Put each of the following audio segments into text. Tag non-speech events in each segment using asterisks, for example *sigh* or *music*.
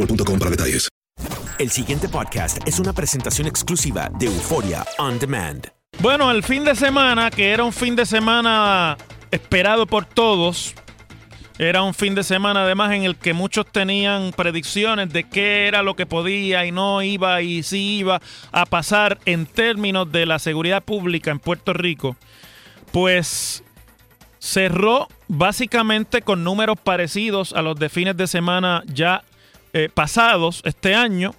boostmobile.com para detalles. El siguiente podcast es una presentación exclusiva de Euforia On Demand. Bueno, el fin de semana, que era un fin de semana esperado por todos, era un fin de semana además en el que muchos tenían predicciones de qué era lo que podía y no iba y sí iba a pasar en términos de la seguridad pública en Puerto Rico, pues cerró básicamente con números parecidos a los de fines de semana ya eh, pasados este año.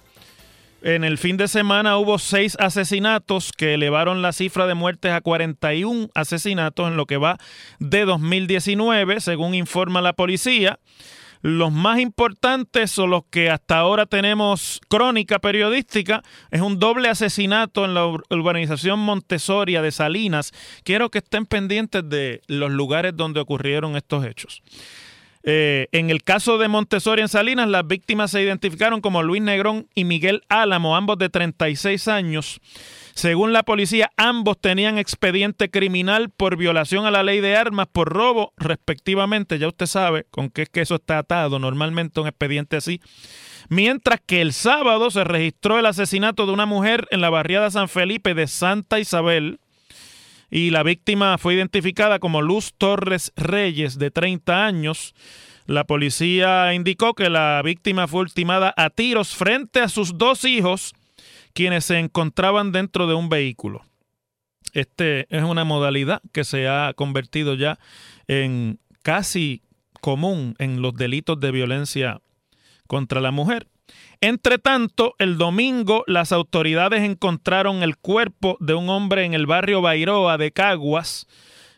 En el fin de semana hubo seis asesinatos que elevaron la cifra de muertes a 41 asesinatos en lo que va de 2019, según informa la policía. Los más importantes o los que hasta ahora tenemos crónica periodística es un doble asesinato en la ur- urbanización Montesoria de Salinas. Quiero que estén pendientes de los lugares donde ocurrieron estos hechos. Eh, en el caso de Montessori en Salinas, las víctimas se identificaron como Luis Negrón y Miguel Álamo, ambos de 36 años. Según la policía, ambos tenían expediente criminal por violación a la ley de armas, por robo, respectivamente. Ya usted sabe con qué es que eso está atado normalmente un expediente así. Mientras que el sábado se registró el asesinato de una mujer en la barriada San Felipe de Santa Isabel, y la víctima fue identificada como Luz Torres Reyes, de 30 años. La policía indicó que la víctima fue ultimada a tiros frente a sus dos hijos, quienes se encontraban dentro de un vehículo. Este es una modalidad que se ha convertido ya en casi común en los delitos de violencia contra la mujer. Entre tanto, el domingo las autoridades encontraron el cuerpo de un hombre en el barrio Bairoa de Caguas.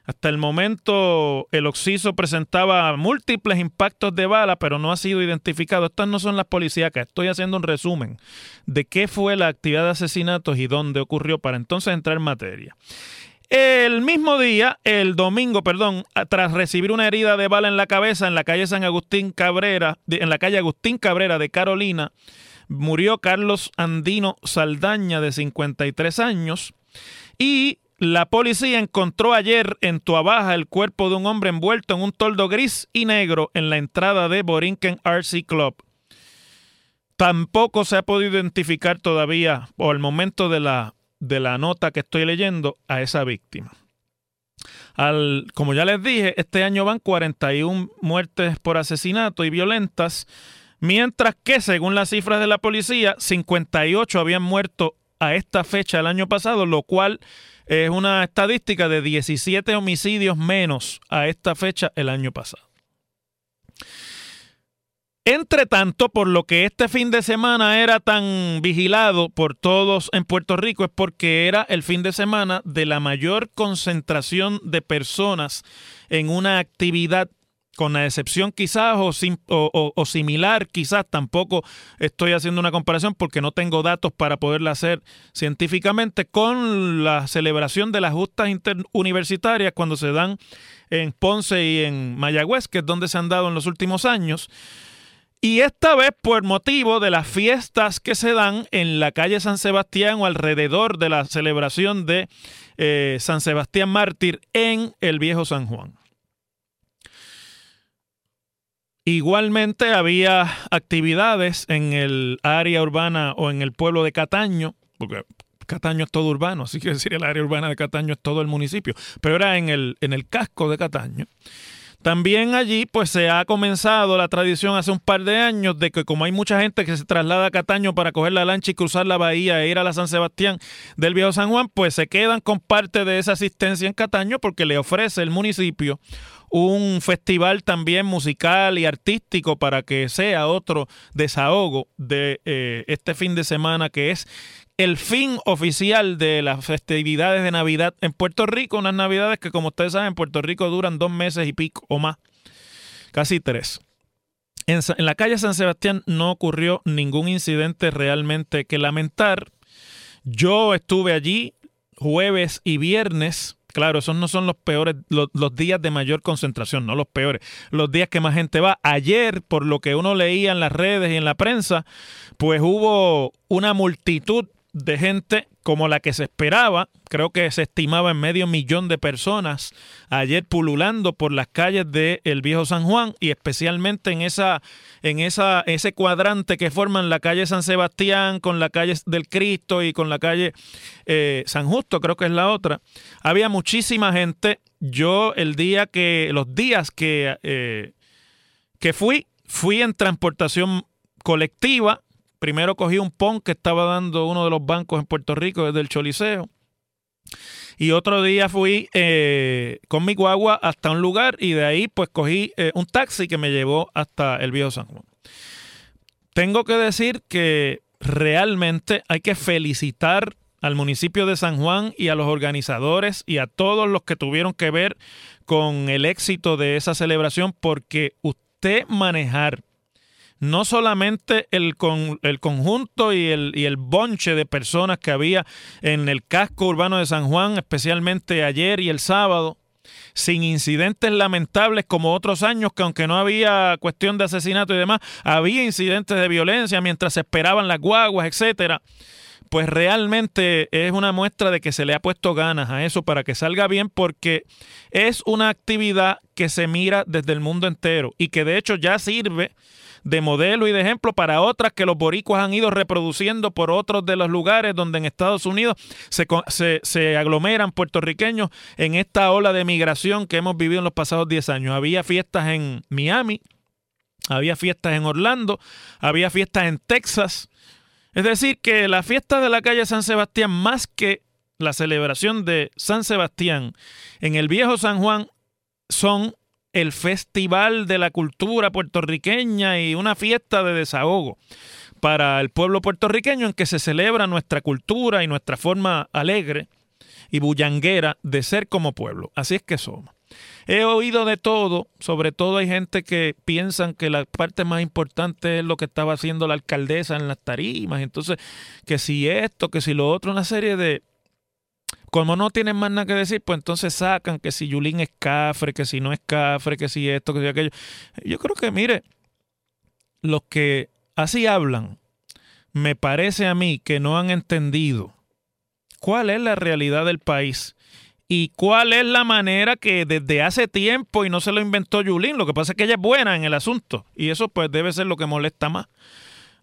Hasta el momento el occiso presentaba múltiples impactos de bala, pero no ha sido identificado. Estas no son las policíacas. Estoy haciendo un resumen de qué fue la actividad de asesinatos y dónde ocurrió para entonces entrar en materia. El mismo día, el domingo, perdón, tras recibir una herida de bala en la cabeza en la calle San Agustín Cabrera, de- en la calle Agustín Cabrera de Carolina, murió Carlos Andino Saldaña de 53 años y la policía encontró ayer en Tuabaja el cuerpo de un hombre envuelto en un toldo gris y negro en la entrada de Borinquen RC Club. Tampoco se ha podido identificar todavía, o al momento de la, de la nota que estoy leyendo, a esa víctima. Al, como ya les dije, este año van 41 muertes por asesinato y violentas, mientras que, según las cifras de la policía, 58 habían muerto a esta fecha el año pasado, lo cual es una estadística de 17 homicidios menos a esta fecha el año pasado. Entre tanto, por lo que este fin de semana era tan vigilado por todos en Puerto Rico es porque era el fin de semana de la mayor concentración de personas en una actividad con la excepción quizás o, similar, quizás tampoco estoy haciendo una comparación porque no tengo datos para poderla hacer científicamente con la celebración de las justas interuniversitarias cuando se dan en Ponce y en Mayagüez, que es donde se han dado en los últimos años. Y esta vez por motivo de las fiestas que se dan en la calle San Sebastián o alrededor de la celebración de eh, San Sebastián Mártir en el Viejo San Juan. Igualmente había actividades en el área urbana o en el pueblo de Cataño, porque Cataño es todo urbano, así que decir el área urbana de Cataño es todo el municipio, pero era en el, en el casco de Cataño. También allí pues se ha comenzado la tradición hace un par de años de que como hay mucha gente que se traslada a Cataño para coger la lancha y cruzar la bahía e ir a la San Sebastián del Viejo San Juan, pues se quedan con parte de esa asistencia en Cataño porque le ofrece el municipio un festival también musical y artístico para que sea otro desahogo de eh, este fin de semana que es el fin oficial de las festividades de Navidad en Puerto Rico, unas Navidades que como ustedes saben en Puerto Rico duran dos meses y pico o más, casi tres. En, la calle San Sebastián no ocurrió ningún incidente realmente que lamentar. Yo estuve allí jueves y viernes Claro, esos no son los peores, los, días de mayor concentración, no los peores. Los días que más gente va. Ayer, por lo que uno leía en las redes y en la prensa, pues hubo una multitud de gente como la que se esperaba, creo que se estimaba en medio millón de personas ayer pululando por las calles del el viejo San Juan y especialmente en esa en esa ese cuadrante que forman la calle San Sebastián con la calle del Cristo y con la calle eh, San Justo, creo que es la otra. Había muchísima gente. Yo el día que los días que eh, que fui fui en transportación colectiva Primero cogí un PON que estaba dando uno de los bancos en Puerto Rico desde el Choliseo. Y otro día fui eh, con mi guagua hasta un lugar y de ahí pues cogí eh, un taxi que me llevó hasta el Viejo San Juan. Tengo que decir que realmente hay que felicitar al municipio de San Juan y a los organizadores y a todos los que tuvieron que ver con el éxito de esa celebración porque usted manejar no solamente el, con, el conjunto y el, y el bonche de personas que había en el casco urbano de San Juan, especialmente ayer y el sábado, sin incidentes lamentables como otros años, que aunque no había cuestión de asesinato y demás, había incidentes de violencia mientras se esperaban las guaguas, etcétera. Pues realmente es una muestra de que se le ha puesto ganas a eso para que salga bien, porque es una actividad que se mira desde el mundo entero y que de hecho ya sirve de modelo y de ejemplo para otras que los boricuas han ido reproduciendo por otros de los lugares donde en Estados Unidos se, se, aglomeran puertorriqueños en esta ola de migración que hemos vivido en los pasados 10 años. Había fiestas en Miami, había fiestas en Orlando, había fiestas en Texas. Es decir, que la fiesta de la calle San Sebastián, más que la celebración de San Sebastián en el viejo San Juan, son el Festival de la Cultura Puertorriqueña y una fiesta de desahogo para el pueblo puertorriqueño en que se celebra nuestra cultura y nuestra forma alegre y bullanguera de ser como pueblo. Así es que somos. He oído de todo, sobre todo hay gente que piensan que la parte más importante es lo que estaba haciendo la alcaldesa en las tarimas, entonces que si esto, que si lo otro, una serie de, como no tienen más nada que decir, pues entonces sacan que si Yulín es cafre, que si no es cafre, que si esto, que si aquello. Yo creo que, mire, los que así hablan, me parece a mí que no han entendido cuál es la realidad del país y cuál es la manera que desde hace tiempo, y no se lo inventó Yulín, lo que pasa es que ella es buena en el asunto, y eso pues debe ser lo que molesta más.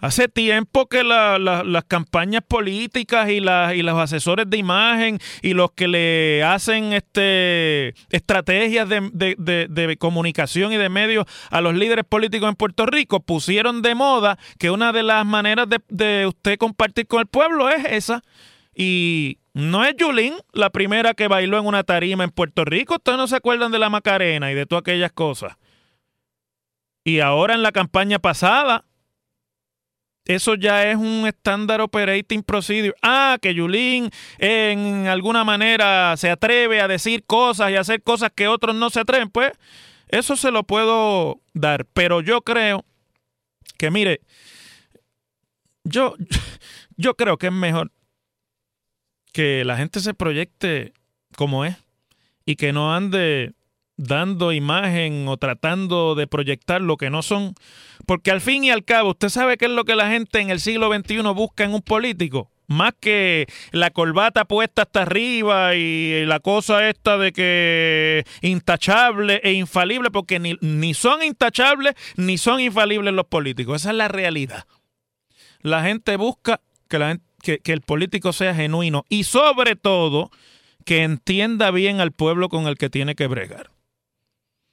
Hace tiempo que las campañas políticas y, y los asesores de imagen y los que le hacen este, estrategias de, comunicación y de medios a los líderes políticos en Puerto Rico pusieron de moda que una de las maneras de, usted compartir con el pueblo es esa. Y no es Yulín la primera que bailó en una tarima en Puerto Rico. Ustedes no se acuerdan de la Macarena y de todas aquellas cosas. Y ahora en la campaña pasada, eso ya es un estándar operating procedure. Ah, que Yulín en alguna manera se atreve a decir cosas y a hacer cosas que otros no se atreven. Pues eso se lo puedo dar. Pero yo creo que, mire, yo, *laughs* yo creo que es mejor que la gente se proyecte como es y que no ande dando imagen o tratando de proyectar lo que no son. Porque al fin y al cabo, usted sabe qué es lo que la gente en el siglo XXI busca en un político. Más que la corbata puesta hasta arriba y la cosa esta de que intachable e infalible, porque ni, ni son intachables ni son infalibles los políticos. Esa es la realidad. La gente busca que, la que, que el político sea genuino y sobre todo que entienda bien al pueblo con el que tiene que bregar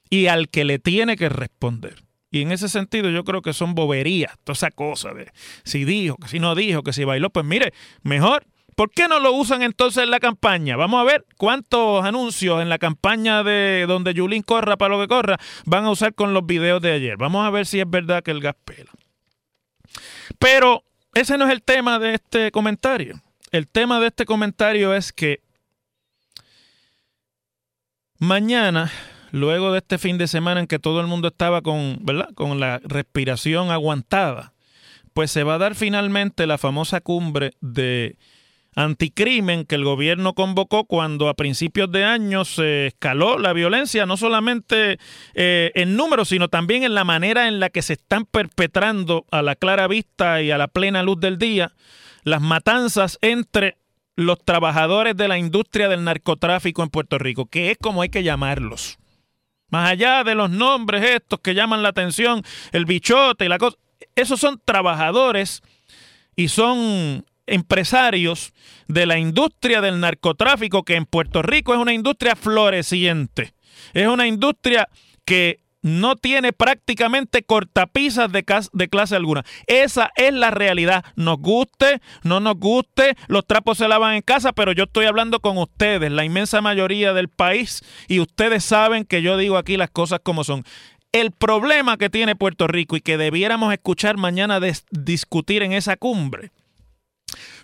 y al que le tiene que responder. Y en ese sentido yo creo que son boberías, toda esa cosa de si dijo, que si no dijo, que si bailó. Pues mire, mejor, ¿por qué no lo usan entonces en la campaña? Vamos a ver cuántos anuncios en la campaña de donde Yulín corra para lo que corra van a usar con los videos de ayer. Vamos a ver si es verdad que el gas pela. Pero ese no es el tema de este comentario. El tema de este comentario es que mañana luego de este fin de semana en que todo el mundo estaba con, ¿verdad? con la respiración aguantada, pues se va a dar finalmente la famosa cumbre de anticrimen que el gobierno convocó cuando a principios de año se escaló la violencia, no solamente eh, en números, sino también en la manera en la que se están perpetrando a la clara vista y a la plena luz del día las matanzas entre los trabajadores de la industria del narcotráfico en Puerto Rico, que es como hay que llamarlos. Más allá de los nombres estos que llaman la atención, el bichote y la cosa, esos son trabajadores y son empresarios de la industria del narcotráfico que en Puerto Rico es una industria floreciente. Es una industria que no tiene prácticamente cortapisas de, clase alguna. Esa es la realidad. Nos guste, no nos guste, los trapos se lavan en casa, pero yo estoy hablando con ustedes, la inmensa mayoría del país, y ustedes saben que yo digo aquí las cosas como son. El problema que tiene Puerto Rico y que debiéramos escuchar mañana discutir en esa cumbre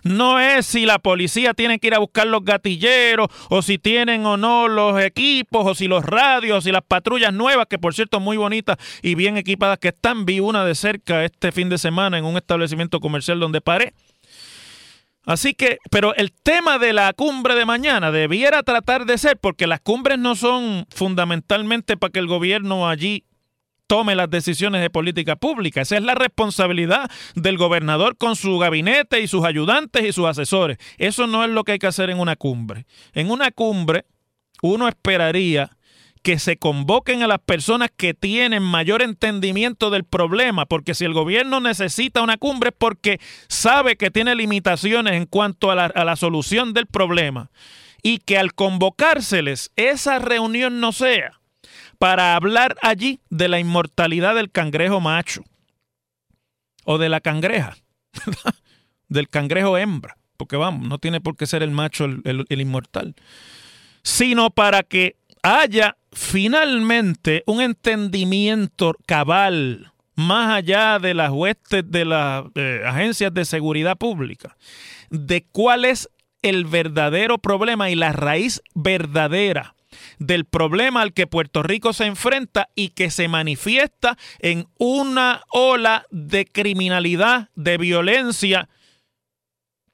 no es si la policía tiene que ir a buscar los gatilleros o si tienen o no los equipos o si los radios y las patrullas nuevas, que por cierto muy bonitas y bien equipadas que están. Vi una de cerca este fin de semana en un establecimiento comercial donde paré. Así que, pero el tema de la cumbre de mañana debiera tratar de ser, porque las cumbres no son fundamentalmente para que el gobierno allí tome las decisiones de política pública. Esa es la responsabilidad del gobernador con su gabinete y sus ayudantes y sus asesores. Eso no es lo que hay que hacer en una cumbre. En una cumbre uno esperaría que se convoquen a las personas que tienen mayor entendimiento del problema, porque si el gobierno necesita una cumbre es porque sabe que tiene limitaciones en cuanto a la, a la solución del problema y que al convocárseles esa reunión no sea para hablar allí de la inmortalidad del cangrejo macho o de la cangreja, *laughs* del cangrejo hembra, porque vamos, no tiene por qué ser el macho el, inmortal, sino para que haya finalmente un entendimiento cabal más allá de las huestes de las eh, agencias de seguridad pública, de cuál es el verdadero problema y la raíz verdadera del problema al que Puerto Rico se enfrenta y que se manifiesta en una ola de criminalidad, de violencia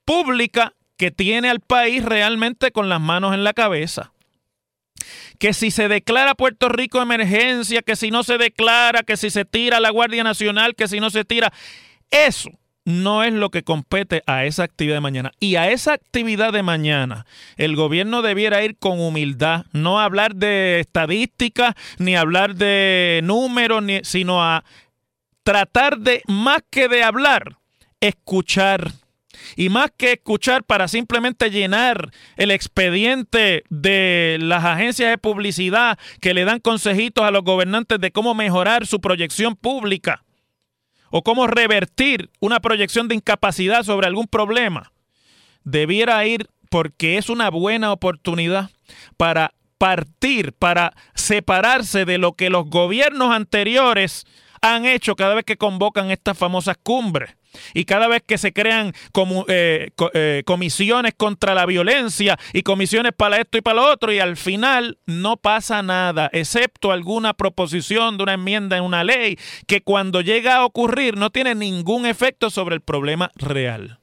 pública que tiene al país realmente con las manos en la cabeza. Que si se declara Puerto Rico emergencia, que si no se declara, que si se tira la Guardia Nacional, que si no se tira, eso no es lo que compete a esa actividad de mañana. Y a esa actividad de mañana, el gobierno debiera ir con humildad, no hablar de estadísticas, ni hablar de números, sino a tratar de, más que de hablar, escuchar. Y más que escuchar para simplemente llenar el expediente de las agencias de publicidad que le dan consejitos a los gobernantes de cómo mejorar su proyección pública o cómo revertir una proyección de incapacidad sobre algún problema, debiera ir porque es una buena oportunidad para partir, para separarse de lo que los gobiernos anteriores han hecho cada vez que convocan estas famosas cumbres. Y cada vez que se crean eh, eh, comisiones contra la violencia y comisiones para esto y para lo otro, y al final no pasa nada, excepto alguna proposición de una enmienda en una ley que cuando llega a ocurrir no tiene ningún efecto sobre el problema real.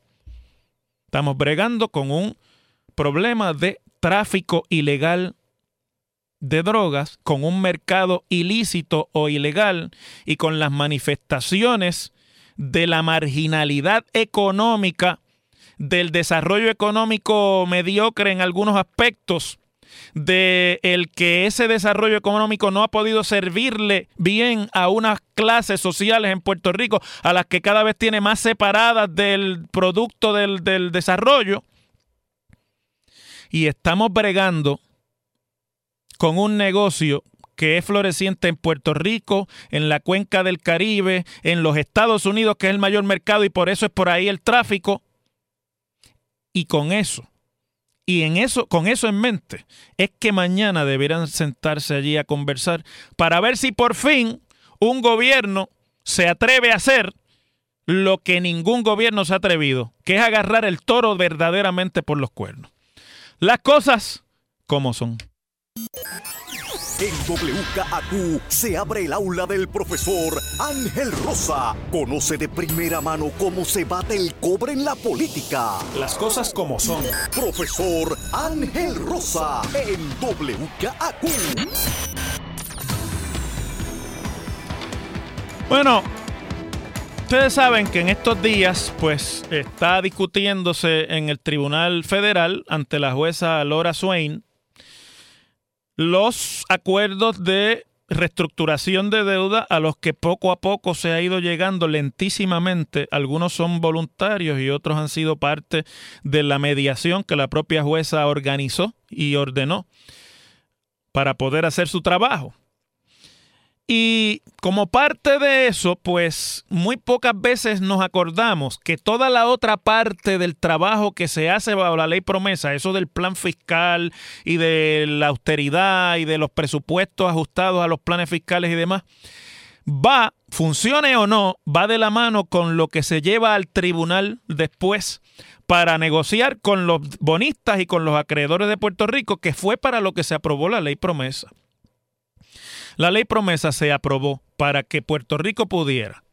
Estamos bregando con un problema de tráfico ilegal de drogas, con un mercado ilícito o ilegal y con las manifestaciones de la marginalidad económica, del desarrollo económico mediocre en algunos aspectos, de el que ese desarrollo económico no ha podido servirle bien a unas clases sociales en Puerto Rico, a las que cada vez tiene más separadas del producto del, del desarrollo. Y estamos bregando con un negocio que es floreciente en Puerto Rico, en la cuenca del Caribe, en los Estados Unidos, que es el mayor mercado y por eso es por ahí el tráfico. Y con eso, y en eso, con eso en mente, es que mañana deberán sentarse allí a conversar para ver si por fin un gobierno se atreve a hacer lo que ningún gobierno se ha atrevido, que es agarrar el toro verdaderamente por los cuernos. Las cosas como son. En WKAQ se abre el aula del profesor Ángel Rosa. Conoce de primera mano cómo se bate el cobre en la política. Las cosas como son. Profesor Ángel Rosa en WKAQ. Bueno, ustedes saben que en estos días, pues, está discutiéndose en el Tribunal Federal ante la jueza Laura Swain los acuerdos de reestructuración de deuda a los que poco a poco se ha ido llegando lentísimamente. Algunos son voluntarios y otros han sido parte de la mediación que la propia jueza organizó y ordenó para poder hacer su trabajo. Y como parte de eso, pues muy pocas veces nos acordamos que toda la otra parte del trabajo que se hace bajo la ley promesa, eso del plan fiscal y de la austeridad y de los presupuestos ajustados a los planes fiscales y demás, va, funcione o no, va de la mano con lo que se lleva al tribunal después para negociar con los bonistas y con los acreedores de Puerto Rico, que fue para lo que se aprobó la ley promesa. La ley promesa se aprobó para que Puerto Rico pudiera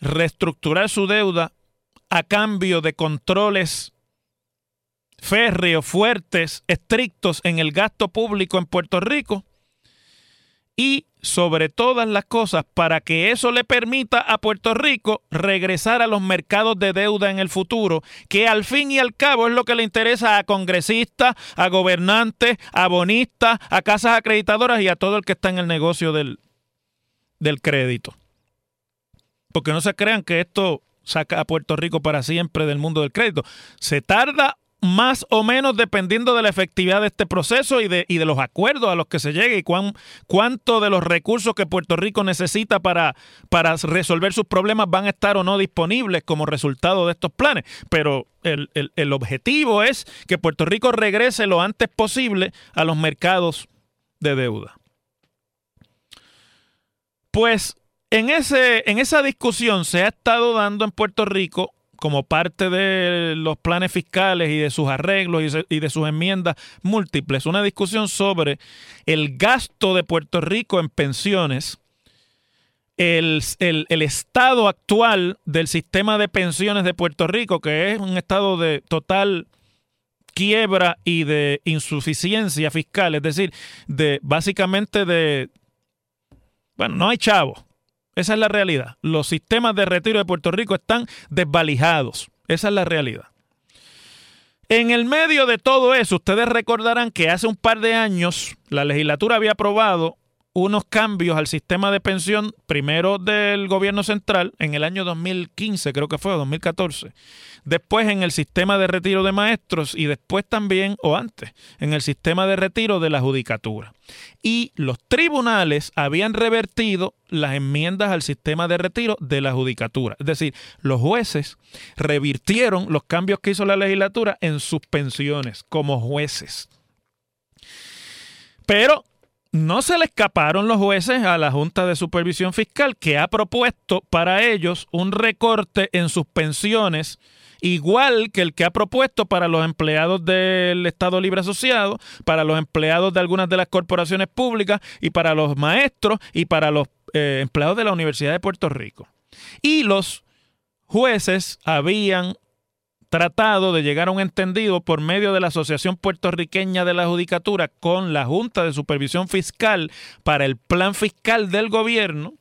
reestructurar su deuda a cambio de controles férreos, fuertes, estrictos en el gasto público en Puerto Rico y sobre todas las cosas para que eso le permita a Puerto Rico regresar a los mercados de deuda en el futuro, que al fin y al cabo es lo que le interesa a congresistas, a gobernantes, a bonistas, a casas acreditadoras y a todo el que está en el negocio del, del crédito. Porque no se crean que esto saca a Puerto Rico para siempre del mundo del crédito. Se tarda más o menos dependiendo de la efectividad de este proceso y de, y de los acuerdos a los que se llegue y cuán, cuánto de los recursos que Puerto Rico necesita para, para resolver sus problemas van a estar o no disponibles como resultado de estos planes. Pero el, el objetivo es que Puerto Rico regrese lo antes posible a los mercados de deuda. Pues en, ese, en esa discusión se ha estado dando en Puerto Rico como parte de los planes fiscales y de sus arreglos y de sus enmiendas múltiples, una discusión sobre el gasto de Puerto Rico en pensiones, el, estado actual del sistema de pensiones de Puerto Rico, que es un estado de total quiebra y de insuficiencia fiscal, es decir, de básicamente de bueno, no hay chavos. Esa es la realidad. Los sistemas de retiro de Puerto Rico están desvalijados. Esa es la realidad. En el medio de todo eso, ustedes recordarán que hace un par de años la legislatura había aprobado unos cambios al sistema de pensión, primero del gobierno central, en el año 2015, creo que fue, o 2014, después en el sistema de retiro de maestros y después también, o antes, en el sistema de retiro de la judicatura. Y los tribunales habían revertido las enmiendas al sistema de retiro de la judicatura. Es decir, los jueces revirtieron los cambios que hizo la legislatura en sus pensiones como jueces. Pero no se le escaparon los jueces a la Junta de Supervisión Fiscal que ha propuesto para ellos un recorte en sus pensiones igual que el que ha propuesto para los empleados del Estado Libre Asociado, para los empleados de algunas de las corporaciones públicas y para los maestros y para los eh, empleados de la Universidad de Puerto Rico. Y los jueces habían tratado de llegar a un entendido por medio de la Asociación Puertorriqueña de la Judicatura con la Junta de Supervisión Fiscal para el plan fiscal del gobierno.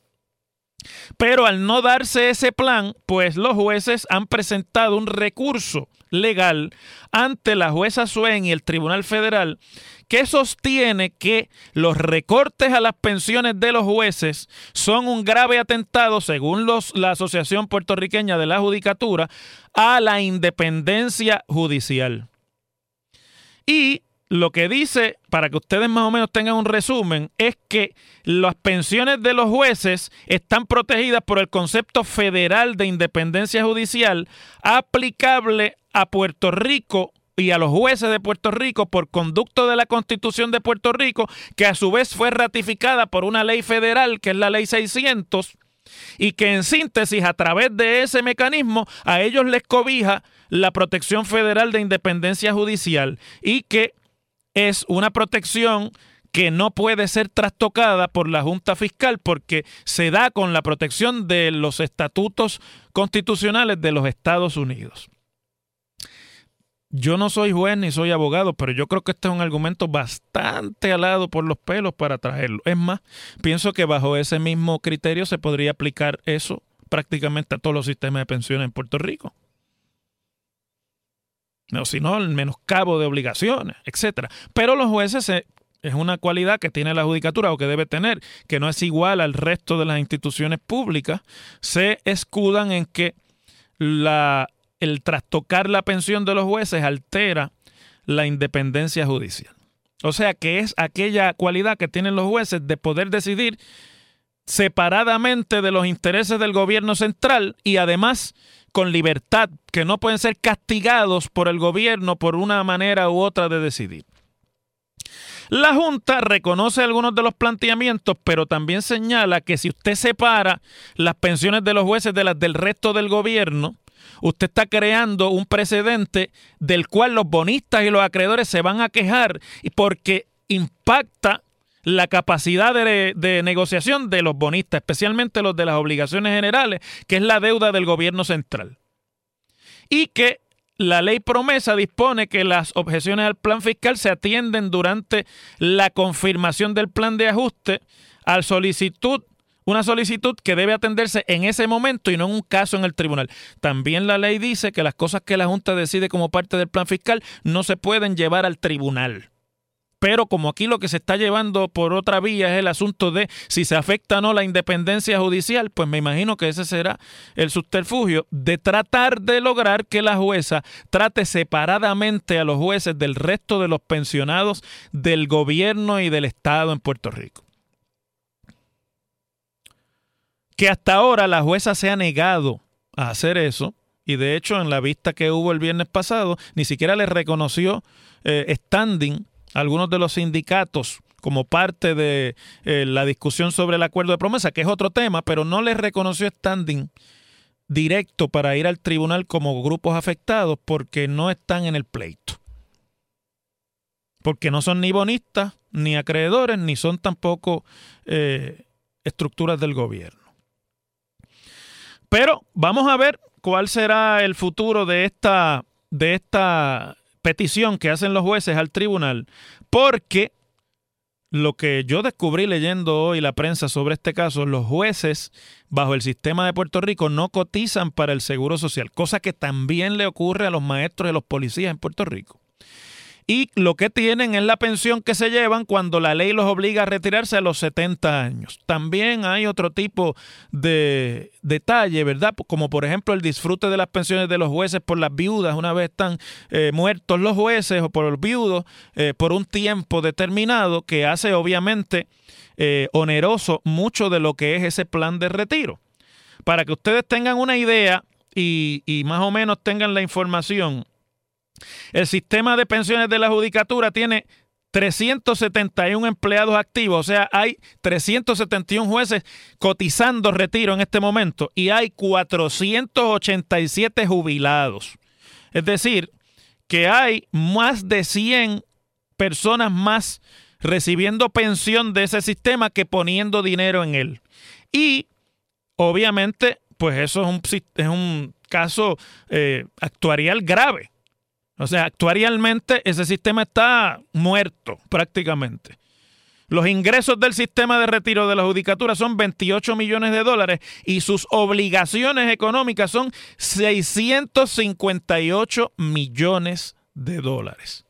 Pero al no darse ese plan, pues los jueces han presentado un recurso legal ante la jueza Suen y el Tribunal Federal que sostiene que los recortes a las pensiones de los jueces son un grave atentado, según los, la Asociación Puertorriqueña de la Judicatura, a la independencia judicial. Y lo que dice, para que ustedes más o menos tengan un resumen, es que las pensiones de los jueces están protegidas por el concepto federal de independencia judicial aplicable a Puerto Rico y a los jueces de Puerto Rico por conducto de la Constitución de Puerto Rico, que a su vez fue ratificada por una ley federal, que es la ley 600, y que en síntesis, a través de ese mecanismo, a ellos les cobija la protección federal de independencia judicial y que es una protección que no puede ser trastocada por la Junta Fiscal porque se da con la protección de los estatutos constitucionales de los Estados Unidos. Yo no soy juez ni soy abogado, pero yo creo que este es un argumento bastante alado por los pelos para traerlo. Es más, pienso que bajo ese mismo criterio se podría aplicar eso prácticamente a todos los sistemas de pensiones en Puerto Rico. No, sino el menoscabo de obligaciones, etcétera. Pero los jueces es una cualidad que tiene la judicatura o que debe tener, que no es igual al resto de las instituciones públicas, se escudan en que la, el trastocar la pensión de los jueces altera la independencia judicial. O sea que es aquella cualidad que tienen los jueces de poder decidir separadamente de los intereses del gobierno central y además con libertad, que no pueden ser castigados por el gobierno por una manera u otra de decidir. La Junta reconoce algunos de los planteamientos, pero también señala que si usted separa las pensiones de los jueces de las del resto del gobierno, usted está creando un precedente del cual los bonistas y los acreedores se van a quejar porque impacta la capacidad de, negociación de los bonistas, especialmente los de las obligaciones generales, que es la deuda del gobierno central. Y que la ley promesa dispone que las objeciones al plan fiscal se atienden durante la confirmación del plan de ajuste al solicitud una solicitud que debe atenderse en ese momento y no en un caso en el tribunal. También la ley dice que las cosas que la Junta decide como parte del plan fiscal no se pueden llevar al tribunal. Pero como aquí lo que se está llevando por otra vía es el asunto de si se afecta o no la independencia judicial, pues me imagino que ese será el subterfugio de tratar de lograr que la jueza trate separadamente a los jueces del resto de los pensionados del gobierno y del Estado en Puerto Rico. Que hasta ahora la jueza se ha negado a hacer eso, y de hecho en la vista que hubo el viernes pasado, ni siquiera le reconoció eh, standing algunos de los sindicatos como parte de eh, la discusión sobre el acuerdo de promesa, que es otro tema, pero no les reconoció standing directo para ir al tribunal como grupos afectados porque no están en el pleito. Porque no son ni bonistas, ni acreedores, ni son tampoco eh, estructuras del gobierno. Pero vamos a ver cuál será el futuro de esta, de esta petición que hacen los jueces al tribunal, porque lo que yo descubrí leyendo hoy la prensa sobre este caso, los jueces bajo el sistema de Puerto Rico no cotizan para el Seguro Social, cosa que también le ocurre a los maestros y a los policías en Puerto Rico y lo que tienen es la pensión que se llevan cuando la ley los obliga a retirarse a los 70 años. También hay otro tipo de detalle, ¿verdad? Como por ejemplo el disfrute de las pensiones de los jueces por las viudas, una vez están eh, muertos los jueces o por los viudos, eh, por un tiempo determinado que hace obviamente eh, oneroso mucho de lo que es ese plan de retiro. Para que ustedes tengan una idea y, y más o menos tengan la información, el sistema de pensiones de la judicatura tiene 371 empleados activos, o sea, hay 371 jueces cotizando retiro en este momento y hay 487 jubilados. Es decir, que hay más de 100 personas más recibiendo pensión de ese sistema que poniendo dinero en él. Y obviamente, pues eso es un, caso eh, actuarial grave. O sea, actuarialmente ese sistema está muerto prácticamente. Los ingresos del sistema de retiro de la judicatura son 28 millones de dólares y sus obligaciones económicas son 658 millones de dólares.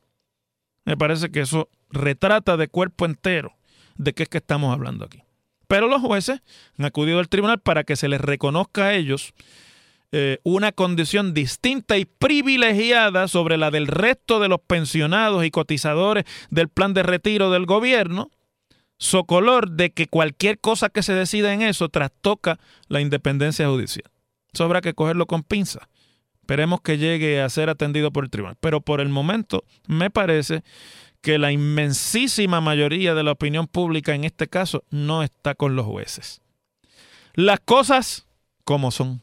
Me parece que eso retrata de cuerpo entero de qué es que estamos hablando aquí. Pero los jueces han acudido al tribunal para que se les reconozca a ellos eh, una condición distinta y privilegiada sobre la del resto de los pensionados y cotizadores del plan de retiro del gobierno, socolor de que cualquier cosa que se decida en eso trastoca la independencia judicial. Eso habrá que cogerlo con pinza. Esperemos que llegue a ser atendido por el tribunal. Pero por el momento me parece que la inmensísima mayoría de la opinión pública en este caso no está con los jueces. Las cosas como son.